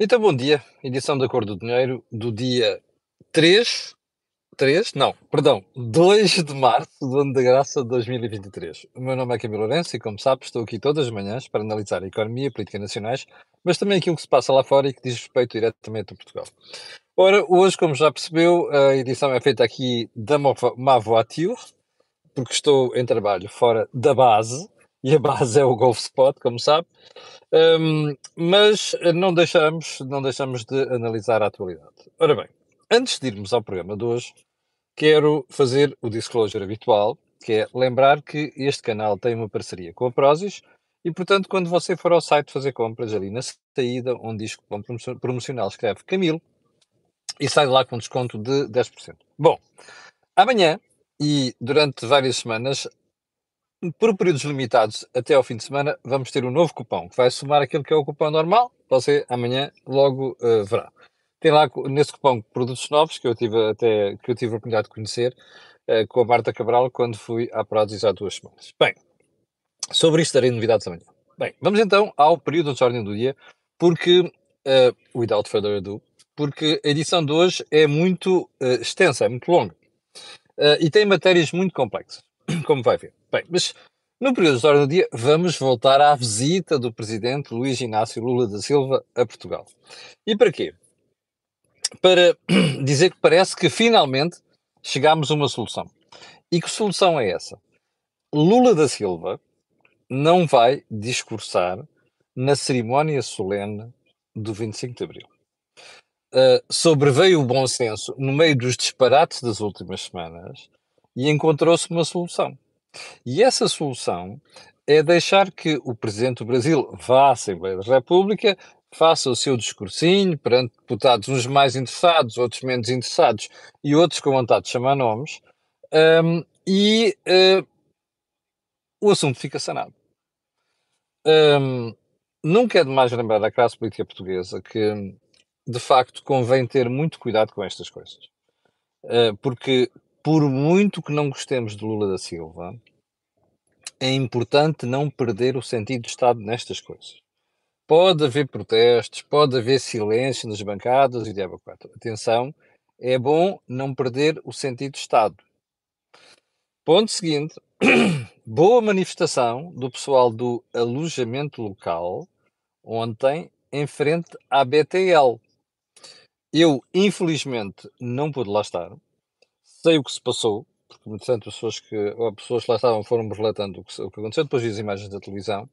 Então, bom dia. Edição da Cor do Dinheiro do dia 3, 3? Não, perdão, 2 de março do ano da graça de 2023. O meu nome é Camilo Lourenço e, como sabe, estou aqui todas as manhãs para analisar a economia e política nacionais, mas também aquilo que se passa lá fora e que diz respeito diretamente a Portugal. Ora, hoje, como já percebeu, a edição é feita aqui da ma voiture, porque estou em trabalho fora da base, e a base é o Golf Spot, como sabe. Um, mas não deixamos, não deixamos de analisar a atualidade. Ora bem, antes de irmos ao programa de hoje, quero fazer o disclosure habitual, que é lembrar que este canal tem uma parceria com a Prozis e, portanto, quando você for ao site fazer compras, ali na saída, onde diz promocional, escreve Camilo e sai de lá com desconto de 10%. Bom, amanhã e durante várias semanas por períodos limitados até ao fim de semana, vamos ter um novo cupom que vai somar aquilo que é o cupom normal. Você amanhã logo uh, verá. Tem lá nesse cupom produtos novos que eu tive até que eu tive a oportunidade de conhecer uh, com a Marta Cabral quando fui à Prozis há duas semanas. Bem, sobre isto darei novidades amanhã. Bem, vamos então ao período de ordem do dia, porque, uh, without further ado, porque a edição de hoje é muito extensa, é muito longa e tem matérias muito complexas, como vai ver. Bem, mas no período de ordem do dia, vamos voltar à visita do presidente Luís Inácio Lula da Silva a Portugal. E para quê? Para dizer que parece que finalmente chegámos a uma solução. E que solução é essa? Lula da Silva não vai discursar na cerimónia solene do 25 de Abril. Uh, sobreveio o bom senso no meio dos disparates das últimas semanas e encontrou-se uma solução. E essa solução é deixar que o Presidente do Brasil vá à Assembleia da República, faça o seu discursinho perante deputados, uns mais interessados, outros menos interessados e outros com vontade de chamar nomes, um, e uh, o assunto fica sanado. Um, nunca é demais lembrar à classe política portuguesa que, de facto, convém ter muito cuidado com estas coisas. Uh, porque por muito que não gostemos de Lula da Silva, é importante não perder o sentido de Estado nestas coisas. Pode haver protestos, pode haver silêncio nas bancadas e diabo 4. Atenção, é bom não perder o sentido de Estado. Ponto seguinte, boa manifestação do pessoal do alojamento local ontem em frente à BTL. Eu, infelizmente, não pude lá estar, sei o que se passou, porque, entretanto, as pessoas que, ou pessoas que lá estavam foram-me relatando o que, o que aconteceu, depois vi as imagens da televisão.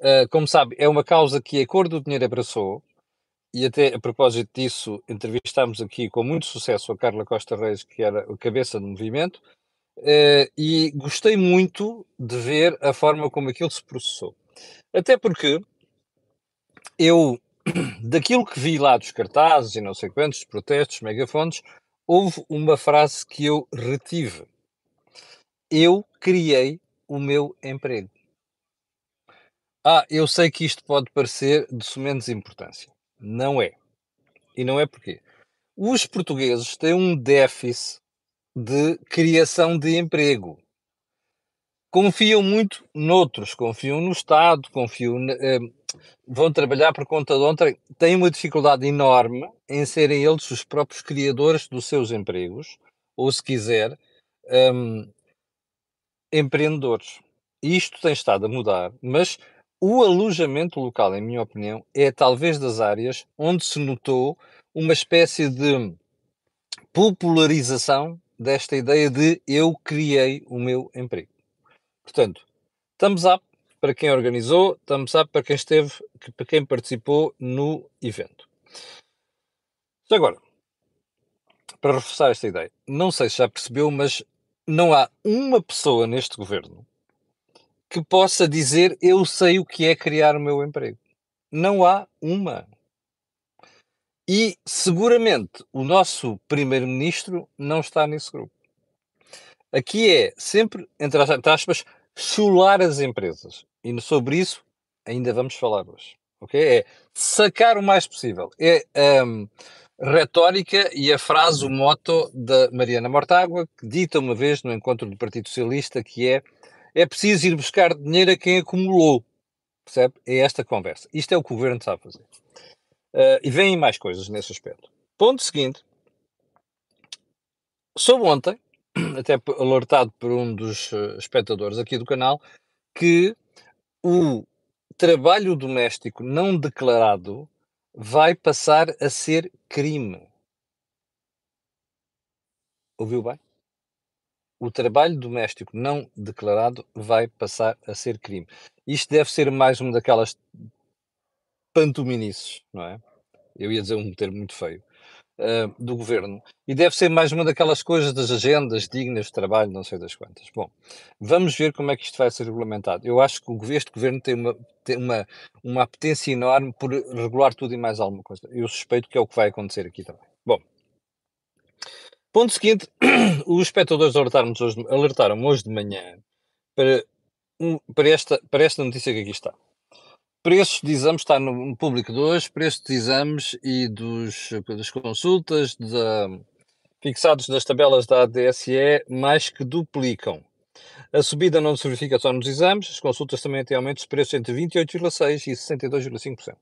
Uh, como sabe, é uma causa que a Cor do Dinheiro abraçou, e até a propósito disso, entrevistámos aqui com muito sucesso a Carla Costa Reis, que era a cabeça do movimento, uh, e gostei muito de ver a forma como aquilo se processou. Até porque eu, daquilo que vi lá dos cartazes e não sei quantos, protestos, megafones, houve uma frase que eu retive. Eu criei o meu emprego. Ah, eu sei que isto pode parecer de sumenos importância. Não é. E não é porquê. Os portugueses têm um déficit de criação de emprego. Confiam muito noutros, confiam no Estado, confiam, eh, vão trabalhar por conta de ontem, têm uma dificuldade enorme em serem eles os próprios criadores dos seus empregos, ou se quiser, um, empreendedores. Isto tem estado a mudar, mas o alojamento local, em minha opinião, é talvez das áreas onde se notou uma espécie de popularização desta ideia de eu criei o meu emprego. Portanto, thumbs up para quem organizou, thumbs up para quem esteve, para quem participou no evento. Agora, para reforçar esta ideia, não sei se já percebeu, mas não há uma pessoa neste governo que possa dizer eu sei o que é criar o meu emprego. Não há uma. E seguramente o nosso primeiro-ministro não está nesse grupo. Aqui é sempre, entre aspas, chular as empresas. E sobre isso ainda vamos falar hoje. Ok? É sacar o mais possível. É um, retórica e a frase, o moto da Mariana Mortágua, que dita uma vez no encontro do Partido Socialista, que é é preciso ir buscar dinheiro a quem acumulou. Percebe? É esta conversa. Isto é o que o governo a fazer. Uh, e vêm mais coisas nesse aspecto. Ponto seguinte. Soube ontem, até alertado por um dos uh, espectadores aqui do canal, que o trabalho doméstico não declarado vai passar a ser crime. Ouviu bem? O trabalho doméstico não declarado vai passar a ser crime. Isto deve ser mais uma daquelas pantominices, não é? Eu ia dizer um termo muito feio, uh, do governo. E deve ser mais uma daquelas coisas das agendas dignas de trabalho, não sei das quantas. Bom, vamos ver como é que isto vai ser regulamentado. Eu acho que este governo tem uma, tem uma, uma apetência enorme por regular tudo e mais alguma coisa. Eu suspeito que é o que vai acontecer aqui também. Bom, Ponto seguinte, os espectadores alertaram hoje, alertaram hoje de manhã para, para, esta, para esta notícia que aqui está. Preços de exames, está no público de hoje, preços de exames e dos, das consultas da, fixados das tabelas da ADSE mais que duplicam. A subida não se verifica só nos exames, as consultas também têm aumentos de preços entre 28,6% e 62,5%.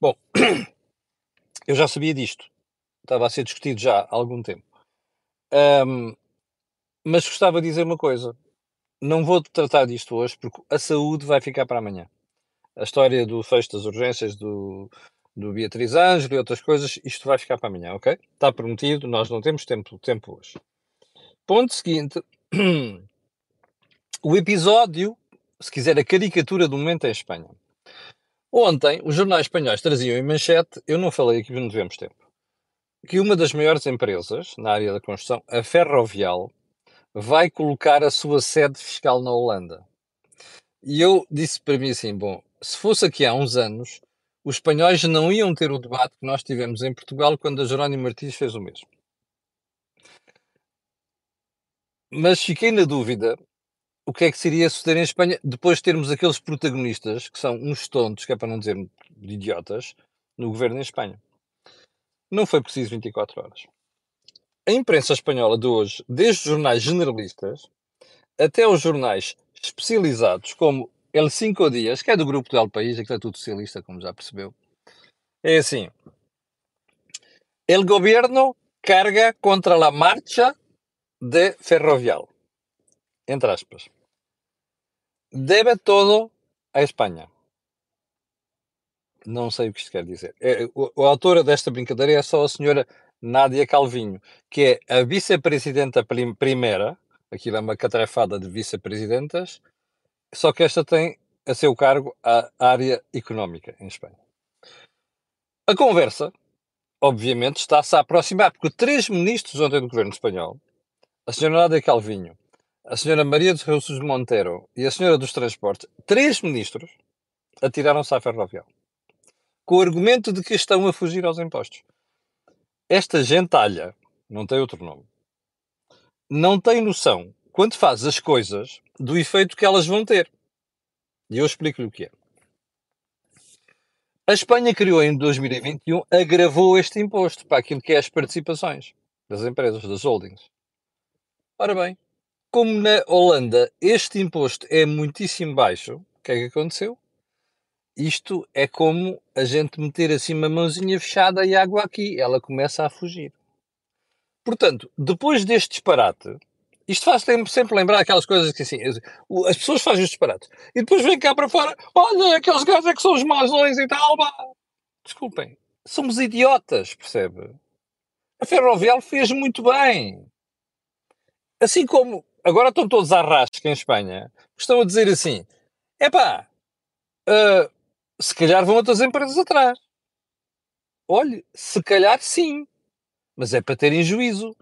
Bom, eu já sabia disto. Estava a ser discutido já há algum tempo. Um, mas gostava de dizer uma coisa. Não vou tratar disto hoje porque a saúde vai ficar para amanhã. A história do fecho das urgências do, do Beatriz Ângelo e outras coisas, isto vai ficar para amanhã, ok? Está prometido, nós não temos tempo, tempo hoje. Ponto seguinte. O episódio, se quiser, a caricatura do momento em Espanha. Ontem, os jornais espanhóis traziam em manchete, eu não falei aqui, não tivemos tempo, que uma das maiores empresas na área da construção, a Ferrovial, vai colocar a sua sede fiscal na Holanda. E eu disse para mim assim: bom, se fosse aqui há uns anos, os espanhóis não iam ter o debate que nós tivemos em Portugal quando a Jerónimo Martins fez o mesmo. Mas fiquei na dúvida o que é que seria suceder em Espanha depois de termos aqueles protagonistas que são uns tontos, que é para não dizer idiotas, no governo em Espanha. Não foi preciso 24 horas. A imprensa espanhola de hoje, desde os jornais generalistas até os jornais especializados, como El Cinco Dias, que é do grupo do El País, que é tudo socialista, como já percebeu, é assim: El gobierno carga contra la marcha de Ferrovial. Entre aspas. Debe todo a Espanha. Não sei o que isto quer dizer. É, o, a autora desta brincadeira é só a senhora Nádia Calvinho, que é a vice-presidenta primeira, aquilo é uma catrefada de vice-presidentas, só que esta tem a seu cargo a área económica em Espanha. A conversa, obviamente, está-se a aproximar, porque três ministros ontem do governo espanhol, a senhora Nádia Calvinho, a senhora Maria de Jesus Monteiro e a senhora dos Transportes, três ministros, atiraram-se à ferroviária com o argumento de que estão a fugir aos impostos. Esta gentalha, não tem outro nome, não tem noção, quando faz as coisas, do efeito que elas vão ter. E eu explico-lhe o que é. A Espanha criou em 2021, agravou este imposto para aquilo que é as participações das empresas, das holdings. Ora bem, como na Holanda este imposto é muitíssimo baixo, o que é que aconteceu? Isto é como a gente meter assim uma mãozinha fechada e água aqui, ela começa a fugir. Portanto, depois deste disparate, isto faz sempre lembrar aquelas coisas que assim, as pessoas fazem os disparates e depois vêm cá para fora, olha, aqueles gajos é que são os mausões e tal, bah. desculpem, somos idiotas, percebe? A Ferrovial fez muito bem. Assim como agora estão todos à rasca em Espanha, estão a dizer assim: é pá, uh, se calhar vão outras empresas atrás. Olhe, se calhar sim, mas é para terem juízo.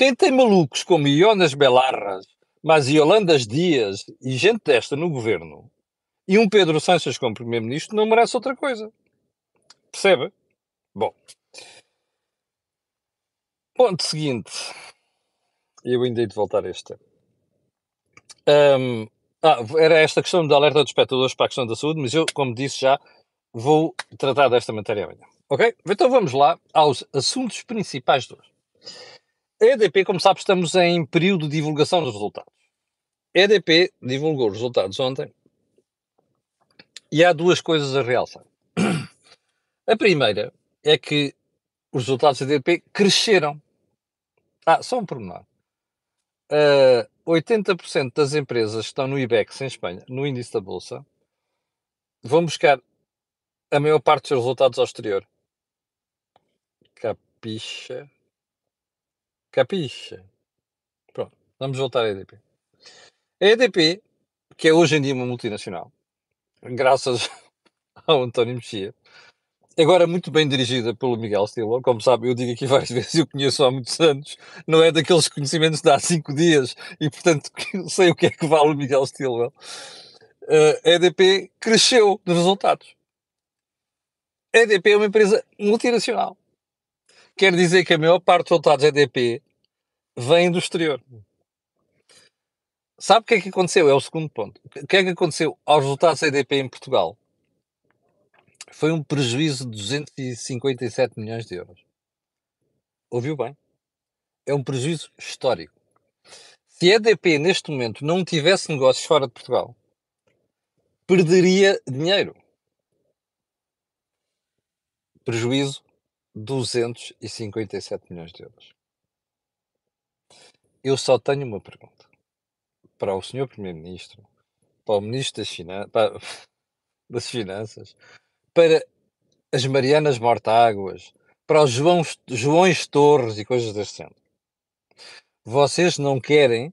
Quem tem malucos como Ionas Belarras, mas Iolandas Dias e gente desta no governo, e um Pedro Sanches como primeiro-ministro, não merece outra coisa. Percebe? Bom. Ponto seguinte. Eu ainda hei de voltar a este um, ah, era esta questão da alerta dos espectadores para a questão da saúde, mas eu, como disse já, vou tratar desta matéria amanhã. Ok? Então vamos lá aos assuntos principais de hoje. A EDP, como sabe, estamos em período de divulgação dos resultados. A EDP divulgou os resultados ontem e há duas coisas a realçar. A primeira é que os resultados da EDP cresceram. Ah, só um pormenor. Uh, 80% das empresas que estão no IBEX em Espanha, no índice da Bolsa, vão buscar a maior parte dos seus resultados ao exterior. Capixa? Capixa? Pronto, vamos voltar à EDP. A EDP, que é hoje em dia uma multinacional, graças ao António Mexia, agora muito bem dirigida pelo Miguel Stilwell, como sabe, eu digo aqui várias vezes, eu conheço há muitos anos, não é daqueles conhecimentos de há cinco dias, e portanto sei o que é que vale o Miguel Stilwell. Uh, a EDP cresceu nos resultados. A EDP é uma empresa multinacional. Quer dizer que a maior parte dos resultados EDP vem do exterior. Sabe o que é que aconteceu? É o segundo ponto. O que é que aconteceu aos resultados EDP em Portugal? Foi um prejuízo de 257 milhões de euros. Ouviu bem? É um prejuízo histórico. Se a EDP neste momento não tivesse negócios fora de Portugal, perderia dinheiro. Prejuízo 257 milhões de euros. Eu só tenho uma pergunta para o Sr. Primeiro-Ministro, para o Ministro das, Finan para, das Finanças, para as Marianas Mortáguas, para os João, Joões Torres e coisas desse género. Vocês não querem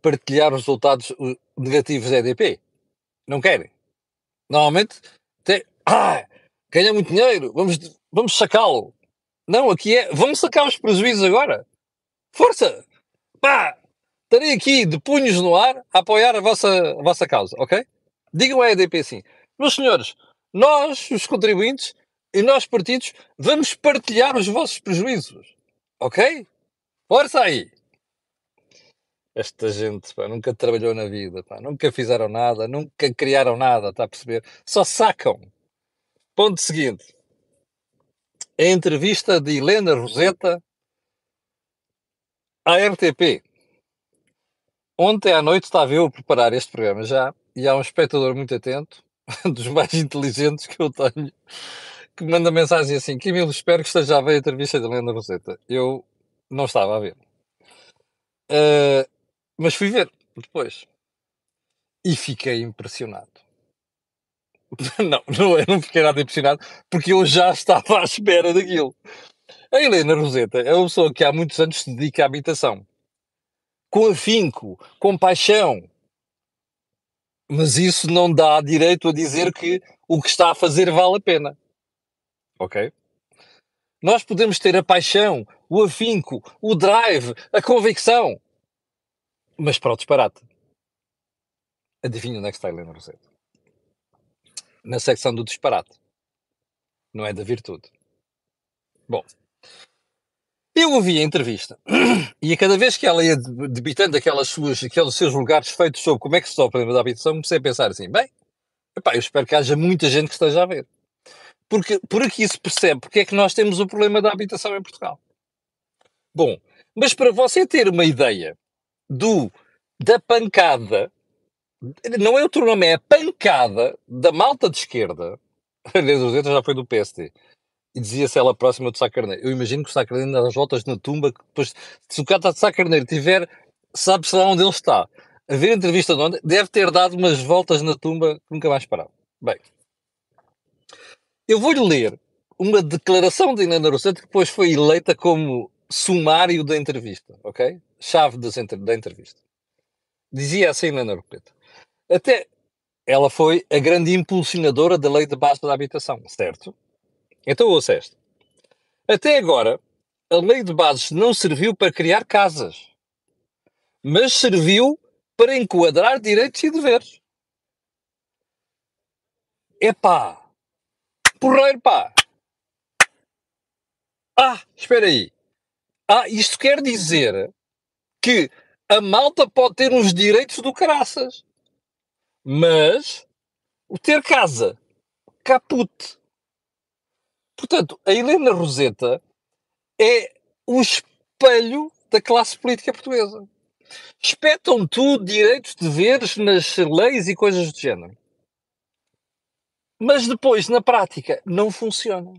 partilhar os resultados negativos da EDP? Não querem. Normalmente, tem, ah, ganha muito dinheiro, vamos, vamos sacá-lo. Não, aqui é, vamos sacar os prejuízos agora. Força! Pá! Estarei aqui de punhos no ar a apoiar a vossa, a vossa causa, ok? Digam à EDP assim, meus senhores, nós, os contribuintes, e nós partidos, vamos partilhar os vossos prejuízos, ok? Força aí! Esta gente pá, nunca trabalhou na vida, pá, nunca fizeram nada, nunca criaram nada, está a perceber? Só sacam. Ponto seguinte. A entrevista de Helena Roseta à RTP. Ontem à noite estava eu a preparar este programa já, e há um espectador muito atento, dos mais inteligentes que eu tenho, que manda mensagem assim: Camilo, espero que esteja a ver a entrevista de Helena Roseta. Eu não estava a ver. Uh, mas fui ver depois. E fiquei impressionado. não, não, eu não fiquei nada impressionado, porque eu já estava à espera daquilo. A Helena Roseta é uma pessoa que há muitos anos se dedica à habitação com afinco, com paixão. Mas isso não dá direito a dizer que o que está a fazer vale a pena. Ok? Nós podemos ter a paixão, o afinco, o drive, a convicção. Mas para o disparate. Adivinha onde é que está a Helena Roseta? Na secção do disparate. Não é da virtude. Bom, eu ouvi a entrevista e a cada vez que ela ia debitando aquelas suas, aqueles seus lugares feitos sobre como é que se resolve o problema da habitação, comecei a pensar assim, bem, epá, eu espero que haja muita gente que esteja a ver. Porque por aqui se percebe porque é que nós temos o problema da habitação em Portugal. Bom, mas para você ter uma ideia do da pancada, não é outro nome, é a pancada da malta de esquerda, aliás, já foi do PSD, e dizia-se ela próxima do Sá Carneiro. Eu imagino que o Sá Carneiro anda voltas na tumba, que depois, se o cara de Sá Carneiro tiver, sabe-se lá onde ele está. A ver a entrevista de onde, deve ter dado umas voltas na tumba que nunca mais parava. Bem, eu vou-lhe ler uma declaração de Helena Rossetti que depois foi eleita como sumário da entrevista, ok? Chave da entrevista. Dizia assim Helena Rossetti. Até ela foi a grande impulsionadora da lei de base da habitação, certo? Então ouça esta. Até agora, a lei de bases não serviu para criar casas, mas serviu para enquadrar direitos e deveres. Epá! Porreiro, pá! Ah, espera aí. Ah, isto quer dizer que a malta pode ter uns direitos do caraças, mas o ter casa, caput, Portanto, a Helena Roseta é o espelho da classe política portuguesa. Espetam tudo, direitos, deveres nas leis e coisas do género. Mas depois, na prática, não funciona.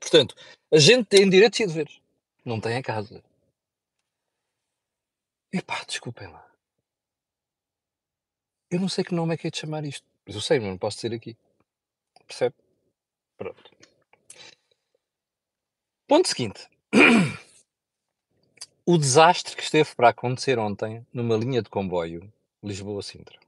Portanto, a gente tem direitos e deveres. Não tem a casa. E pá, desculpem lá. Eu não sei que nome é que é de chamar isto. Mas eu sei, mas não posso dizer aqui. Percebe? Pronto. Ponto seguinte. O desastre que esteve para acontecer ontem numa linha de comboio Lisboa-Sintra.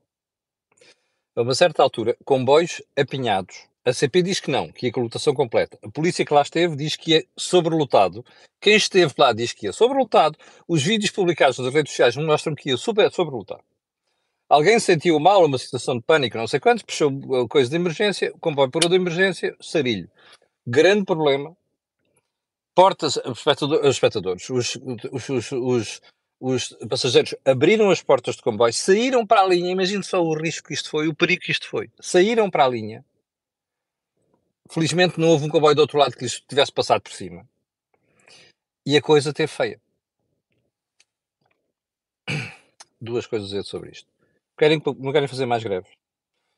A uma certa altura, comboios apinhados. A CP diz que não, que ia com lotação completa. A polícia que lá esteve diz que ia sobrelotado. Quem esteve lá diz que ia sobrelotado. Os vídeos publicados nas redes sociais mostram que ia super sobrelotado. Alguém sentiu mal, uma situação de pânico, não sei quantos, puxou coisa de emergência, comboio parou de emergência, sarilho. Grande problema, portas, os espectadores, os, os, os, os, os passageiros abriram as portas do comboio, saíram para a linha, imagine só o risco que isto foi, o perigo que isto foi. Saíram para a linha. Felizmente não houve um comboio do outro lado que lhes tivesse passado por cima. E a coisa teve feia. Duas coisas a dizer sobre isto. Querem, não querem fazer mais greves?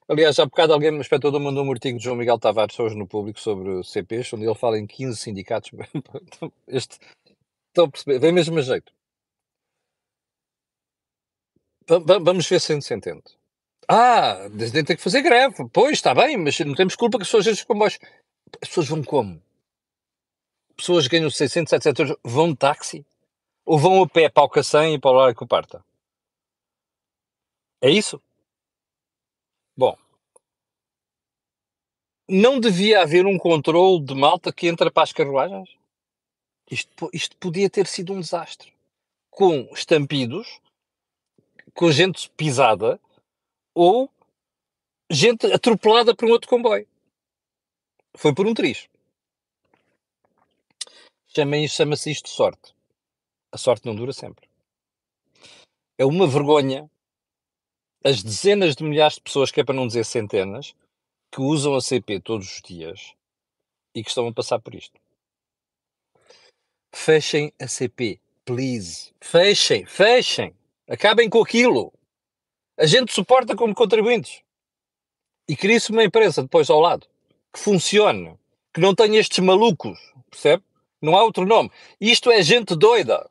Aliás, há bocado alguém, um espectador, mandou um artigo de João Miguel Tavares hoje no público sobre CPs, onde ele fala em 15 sindicatos. este, estão a perceber? Vem mesmo a jeito. vamos ver se se entende. Ah, tem que fazer greve. Pois, está bem, mas não temos culpa que as pessoas os comboios. As pessoas vão como? Pessoas que ganham 600, 700 euros vão de táxi? Ou vão a pé para o Cacém e para o Lar que parta? É isso? Bom, não devia haver um controle de malta que entra para as carruagens? Isto, isto podia ter sido um desastre. Com estampidos, com gente pisada ou gente atropelada por um outro comboio. Foi por um triz. Chama-se isto sorte. A sorte não dura sempre. É uma vergonha as dezenas de milhares de pessoas, que é para não dizer centenas, que usam a CP todos os dias e que estão a passar por isto. Fechem a CP, please. Fechem, fechem. Acabem com aquilo. A gente suporta como contribuintes. E cria-se uma empresa depois ao lado que funcione, que não tenha estes malucos, percebe? Não há outro nome. Isto é gente doida.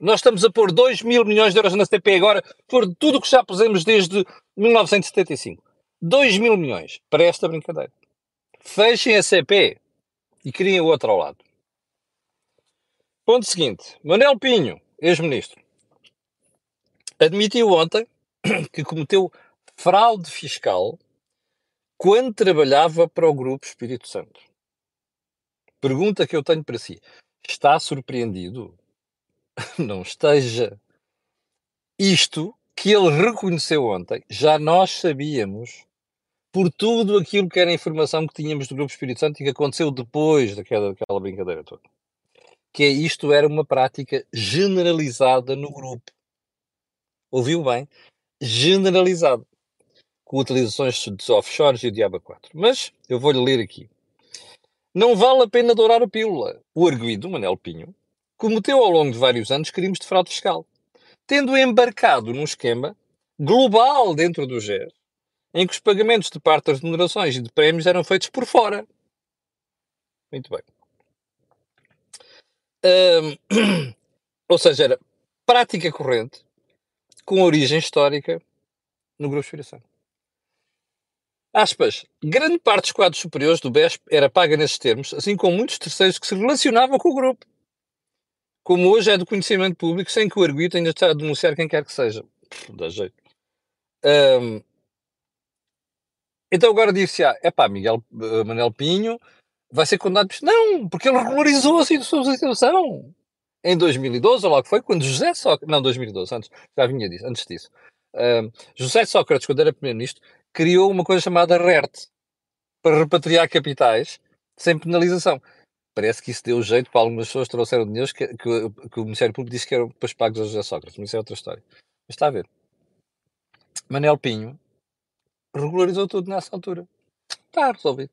Nós estamos a pôr 2 mil milhões de euros na CP agora por tudo o que já pusemos desde 1975. 2 mil milhões para esta brincadeira. Fechem a CP e criem o outro ao lado. Ponto seguinte. Manuel Pinho, ex-ministro, admitiu ontem que cometeu fraude fiscal quando trabalhava para o Grupo Espírito Santo. Pergunta que eu tenho para si. Está surpreendido não esteja. Isto que ele reconheceu ontem, já nós sabíamos por tudo aquilo que era informação que tínhamos do Grupo Espírito Santo e que aconteceu depois daquela, daquela brincadeira toda. Que é isto era uma prática generalizada no grupo. Ouviu bem? Generalizada. Com utilizações de offshores e o Diaba 4. Mas eu vou-lhe ler aqui. Não vale a pena dourar a pílula. O arguido, Manel Pinho, cometeu ao longo de vários anos crimes de fraude fiscal, tendo embarcado num esquema global dentro do GES, em que os pagamentos de parte das remunerações e de prémios eram feitos por fora. Muito bem. Ou seja, era prática corrente, com origem histórica no Grupo Santo. Aspas, grande parte dos quadros superiores do BESP era paga nesses termos, assim como muitos terceiros que se relacionavam com o grupo como hoje é do conhecimento público, sem que o arguito ainda está a denunciar quem quer que seja. dá jeito. Um, então agora disse: ah, é pá, Miguel uh, Manel Pinho vai ser condenado. Não, porque ele regularizou a situação. Em 2012, ou foi, quando José Sócrates. Não, 2012, antes, já vinha disso, antes disso. José Sócrates, quando era primeiro-ministro, criou uma coisa chamada RERT para repatriar capitais sem penalização parece que isso deu jeito para algumas pessoas trouxeram dinheiro que, que, que, o Ministério Público disse que eram depois pagos a José Sócrates, mas isso é outra história. Mas está a ver. Manel Pinho regularizou tudo nessa altura. Está resolvido.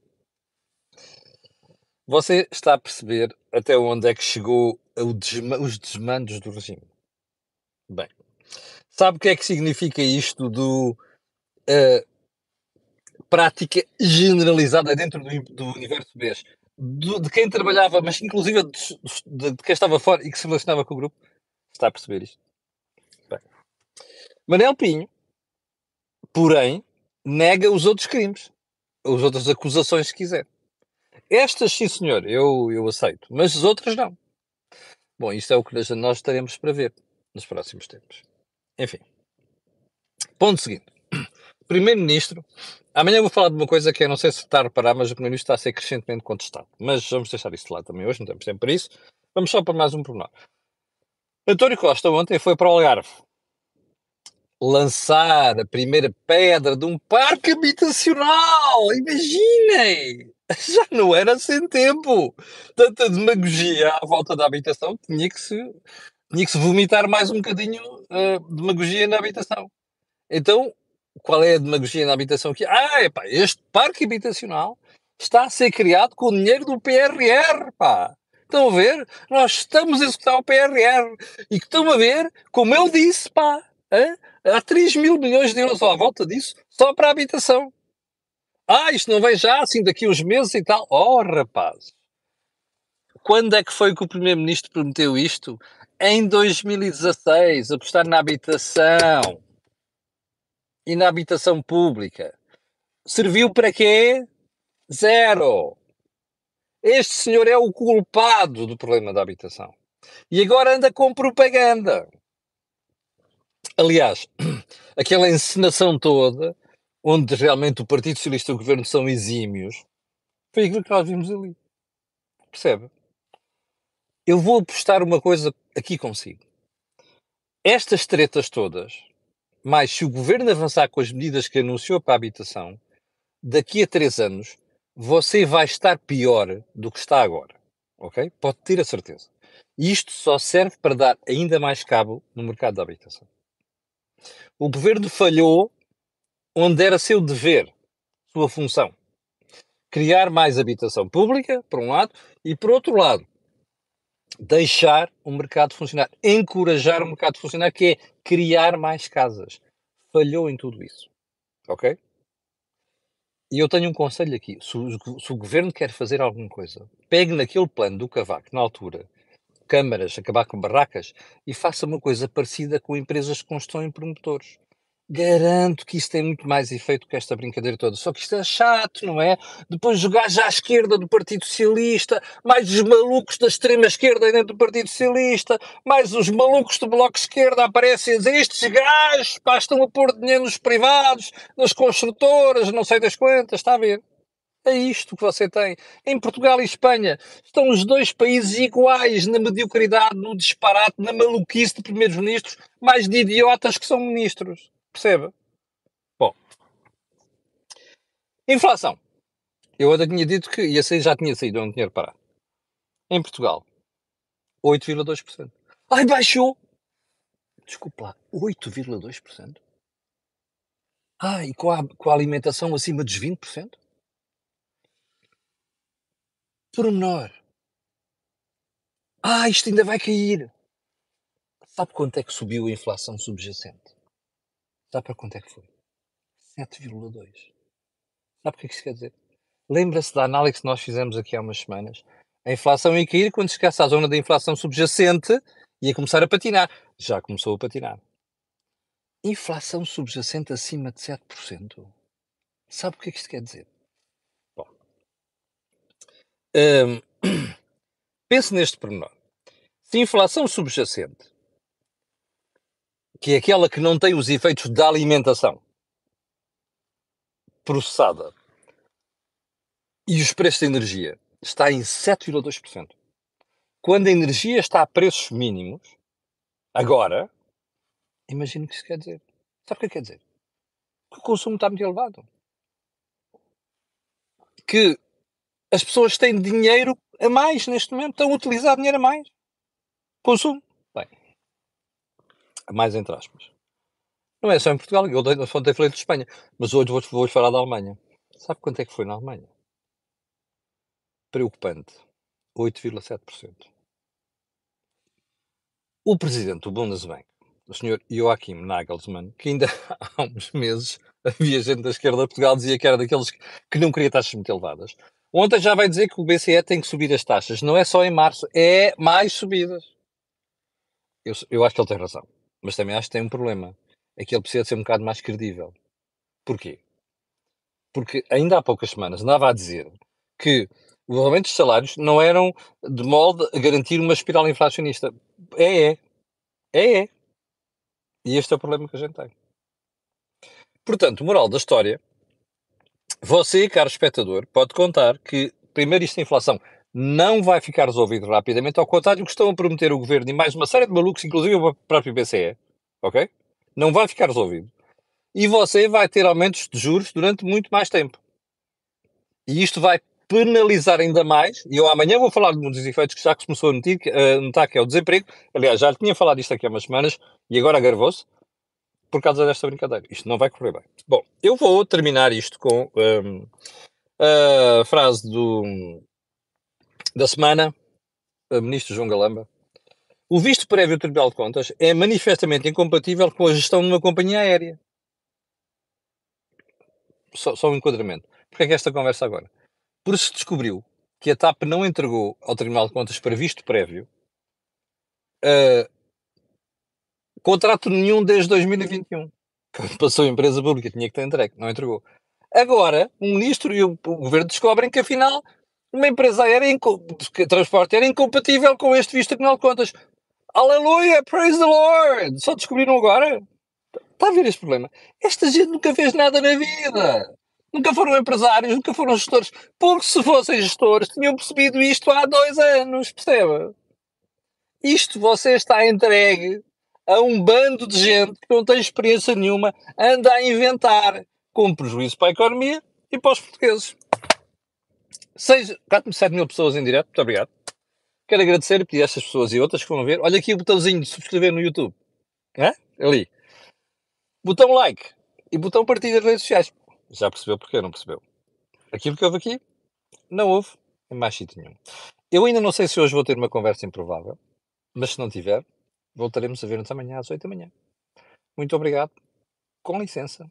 Você está a perceber até onde é que chegou desma os desmandos do regime? Bem, sabe o que é que significa isto do uh, prática generalizada dentro do, do universo BES? Do- de quem trabalhava, mas inclusive de, de- de quem estava fora e que se relacionava com o grupo. Está a perceber isto? Bem. Manel Pinho, porém, nega os outros crimes, as outras acusações, se quiser. Estas, sim senhor, eu, eu aceito, mas as outras não. Bom, isto é o que nós teremos para ver nos próximos tempos. Enfim. Ponto seguinte. Primeiro-Ministro. Amanhã vou falar de uma coisa que eu não sei se está a reparar, mas o Primeiro-Ministro está a ser crescentemente contestado. Mas vamos deixar isso de lado também hoje, não temos tempo para isso. Vamos só para mais um pormenor. António Costa ontem foi para o Algarve lançar a primeira pedra de um parque habitacional. Imaginem! Já não era sem tempo. Tanta demagogia à volta da habitação tinha que se, tinha que se vomitar mais um bocadinho uh, demagogia na habitação. Então, qual é a demagogia na habitação aqui? Ah, epá, este parque habitacional está a ser criado com o dinheiro do PRR, pá. Estão a ver? Nós estamos a executar o PRR. E que estão a ver, como eu disse, pá, hein? há 3 mil milhões de euros à volta disso, só para a habitação. Ah, isto não vem já assim daqui uns meses e tal. Oh, rapaz. Quando é que foi que o Primeiro-Ministro prometeu isto? Em 2016, apostar na habitação e na habitação pública. Serviu para quê? Zero. Este senhor é o culpado do problema da habitação. E agora anda com propaganda. Aliás, aquela encenação toda, onde realmente o Partido Socialista e o Governo são exímios, foi aquilo que nós vimos ali. Percebe? Eu vou apostar uma coisa aqui consigo. Estas tretas todas, mais se o Governo avançar com as medidas que anunciou para a habitação, daqui a três anos você vai estar pior do que está agora. Ok? Pode ter a certeza. Isto só serve para dar ainda mais cabo no mercado da habitação. O governo falhou onde era seu dever, sua função. Criar mais habitação pública, por um lado, e por outro lado, deixar o mercado funcionar, encorajar o mercado funcionar, que é criar mais casas. Falhou em tudo isso. Ok? E eu tenho um conselho aqui: se o, se o governo quer fazer alguma coisa, pegue naquele plano do Cavaco, na altura, câmaras, acabar com barracas, e faça uma coisa parecida com empresas que constroem promotores. Garanto que isso tem muito mais efeito que esta brincadeira toda. Só que isto é chato, não é? Depois jogar já à esquerda do Partido Socialista, mais os malucos da extrema esquerda dentro do Partido Socialista, mais os malucos do Bloco Esquerda aparecem a dizer estes gajos pá, estão a pôr dinheiro nos privados, nas construtoras, não sei das quantas, está a ver? É isto que você tem. Em Portugal e Espanha estão os dois países iguais na mediocridade, no disparate, na maluquice de primeiros ministros, mais de idiotas que são ministros. Perceba? Bom. Inflação. Eu ainda tinha dito que ia sair, já tinha saído, eu não tinha reparado. Em Portugal, 8,2%. Ai, baixou! Desculpa lá, 8,2%? Ah, e com a, com a alimentação acima dos 20%? Pormenor. Ah, isto ainda vai cair. Sabe quanto é que subiu a inflação subjacente? Sabe para quanto é que foi? 7,2. Sabe o que é que isso quer dizer? Lembra-se da análise que nós fizemos aqui há umas semanas? A inflação ia cair quando chegasse à zona da inflação subjacente ia começar a patinar. Já começou a patinar. Inflação subjacente acima de 7%. Sabe o que é que isto quer dizer? Bom, pense neste pormenor. Se inflação subjacente que é aquela que não tem os efeitos da alimentação processada e os preços de energia está em 7,2%. Quando a energia está a preços mínimos, agora, imagino o que isso quer dizer. Sabe o que quer dizer? Que o consumo está muito elevado. Que as pessoas têm dinheiro a mais neste momento, estão a utilizar dinheiro a mais. Consumo mais entre aspas. Não é só em Portugal, eu ontem falei de Espanha, mas hoje vou, vou falar da Alemanha. Sabe quanto é que foi na Alemanha? Preocupante. 8,7%. O presidente do Bundesbank, o senhor Joachim Nagelsmann, que ainda há uns meses havia gente da esquerda de Portugal dizia que era daqueles que não queria taxas muito elevadas. Ontem já vai dizer que o BCE tem que subir as taxas. Não é só em março, é mais subidas. Eu, eu acho que ele tem razão. Mas também acho que tem um problema. É que ele precisa ser um bocado mais credível. Porquê? Porque ainda há poucas semanas andava a dizer que os aumentos de salários não eram de molde a garantir uma espiral inflacionista. É, é. É, é. E este é o problema que a gente tem. Portanto, moral da história, você, caro espectador, pode contar que, primeiro, isto da inflação não vai ficar resolvido rapidamente, ao contrário do que estão a prometer o governo e mais uma série de malucos, inclusive o próprio BCE, ok? Não vai ficar resolvido. E você vai ter aumentos de juros durante muito mais tempo. E isto vai penalizar ainda mais, e eu amanhã vou falar de um dos efeitos que já começou a notar, a notar, que é o desemprego. Aliás, já lhe tinha falado isto aqui há umas semanas, e agora agravou-se, por causa desta brincadeira. Isto não vai correr bem. Bom, eu vou terminar isto com um, a frase do, da semana, ministro João Galamba. O visto prévio do Tribunal de Contas é manifestamente incompatível com a gestão de uma companhia aérea. Só, só um enquadramento. Porquê é que esta conversa agora? Por se descobriu que a TAP não entregou ao Tribunal de Contas para visto prévio uh, contrato nenhum desde 2021. Quando passou a empresa pública, tinha que ter entregue, não entregou. Agora, o ministro e o, o governo descobrem que, afinal, uma empresa aérea de transporte era incompatível com este visto Tribunal de Contas. Aleluia! Praise the Lord! Só descobriram agora? Está a ver este problema? Esta gente nunca fez nada na vida. Nunca foram empresários, nunca foram gestores. Porque se fossem gestores, tinham percebido isto há dois anos, percebe? Isto você está entregue a um bando de gente que não tem experiência nenhuma, anda a inventar, com prejuízo para a economia e para os portugueses. 6, 7 mil pessoas em direto, muito obrigado. Quero agradecer e pedir a estas pessoas e outras que vão ver. Olha aqui o botãozinho de subscrever no YouTube. É? Ali. Botão like e botão partilha nas redes sociais. Já percebeu porque não percebeu? Aquilo que houve aqui, não houve em mais sítio nenhum. Eu ainda não sei se hoje vou ter uma conversa improvável, mas se não tiver, voltaremos a ver-nos amanhã às 8 da manhã. Muito obrigado. Com licença.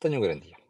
Tenha um grande dia.